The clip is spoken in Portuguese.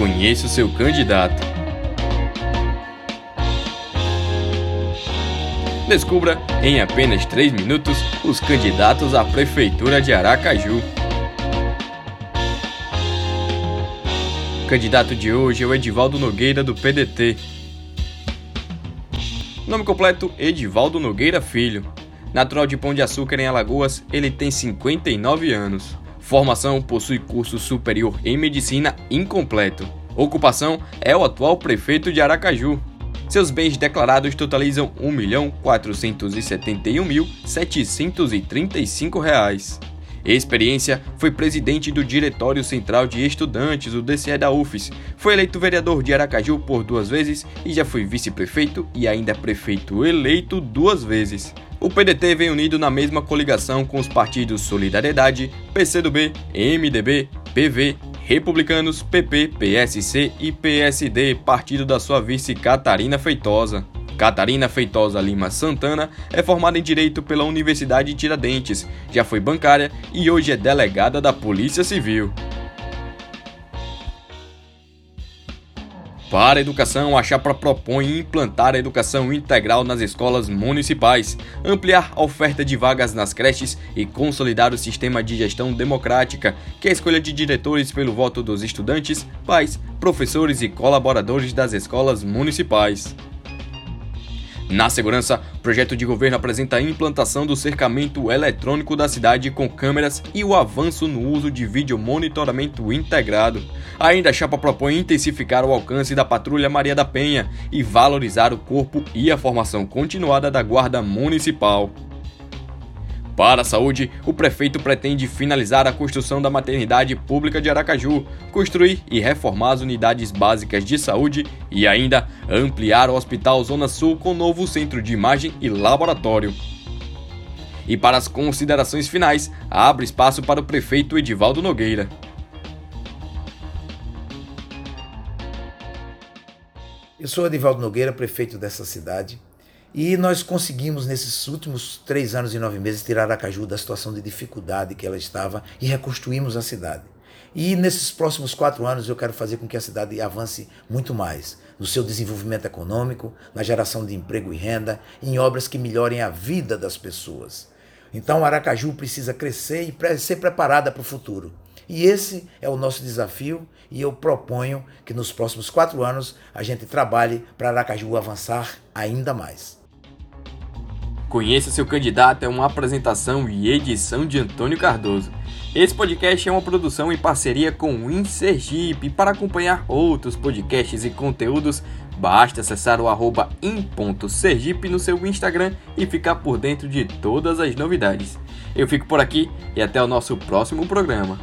Conheça o seu candidato. Descubra em apenas 3 minutos os candidatos à Prefeitura de Aracaju. O candidato de hoje é o Edivaldo Nogueira, do PDT. Nome completo: Edivaldo Nogueira Filho. Natural de Pão de Açúcar em Alagoas, ele tem 59 anos. Formação possui curso superior em medicina incompleto. Ocupação é o atual prefeito de Aracaju. Seus bens declarados totalizam R$ 1.471.735. Experiência foi presidente do Diretório Central de Estudantes, o DCE da UFES. Foi eleito vereador de Aracaju por duas vezes e já foi vice-prefeito e ainda prefeito eleito duas vezes. O PDT vem unido na mesma coligação com os partidos Solidariedade, PCdoB, MDB, PV, Republicanos, PP, PSC e PSD, partido da sua vice Catarina Feitosa. Catarina Feitosa Lima Santana é formada em Direito pela Universidade de Tiradentes, já foi bancária e hoje é delegada da Polícia Civil. Para a educação, a chapa propõe implantar a educação integral nas escolas municipais, ampliar a oferta de vagas nas creches e consolidar o sistema de gestão democrática, que é a escolha de diretores pelo voto dos estudantes, pais, professores e colaboradores das escolas municipais. Na segurança, o projeto de governo apresenta a implantação do cercamento eletrônico da cidade com câmeras e o avanço no uso de vídeo monitoramento integrado. Ainda a chapa propõe intensificar o alcance da Patrulha Maria da Penha e valorizar o corpo e a formação continuada da Guarda Municipal. Para a saúde, o prefeito pretende finalizar a construção da maternidade pública de Aracaju, construir e reformar as unidades básicas de saúde e ainda ampliar o Hospital Zona Sul com novo centro de imagem e laboratório. E para as considerações finais, abre espaço para o prefeito Edivaldo Nogueira. Eu sou Edivaldo Nogueira, prefeito dessa cidade. E nós conseguimos, nesses últimos três anos e nove meses, tirar Aracaju da situação de dificuldade que ela estava e reconstruímos a cidade. E nesses próximos quatro anos eu quero fazer com que a cidade avance muito mais no seu desenvolvimento econômico, na geração de emprego e renda, em obras que melhorem a vida das pessoas. Então Aracaju precisa crescer e ser preparada para o futuro. E esse é o nosso desafio e eu proponho que nos próximos quatro anos a gente trabalhe para Aracaju avançar ainda mais. Conheça seu candidato é uma apresentação e edição de Antônio Cardoso. Esse podcast é uma produção em parceria com o InSergipe. Para acompanhar outros podcasts e conteúdos, basta acessar o arroba in.sergipe no seu Instagram e ficar por dentro de todas as novidades. Eu fico por aqui e até o nosso próximo programa.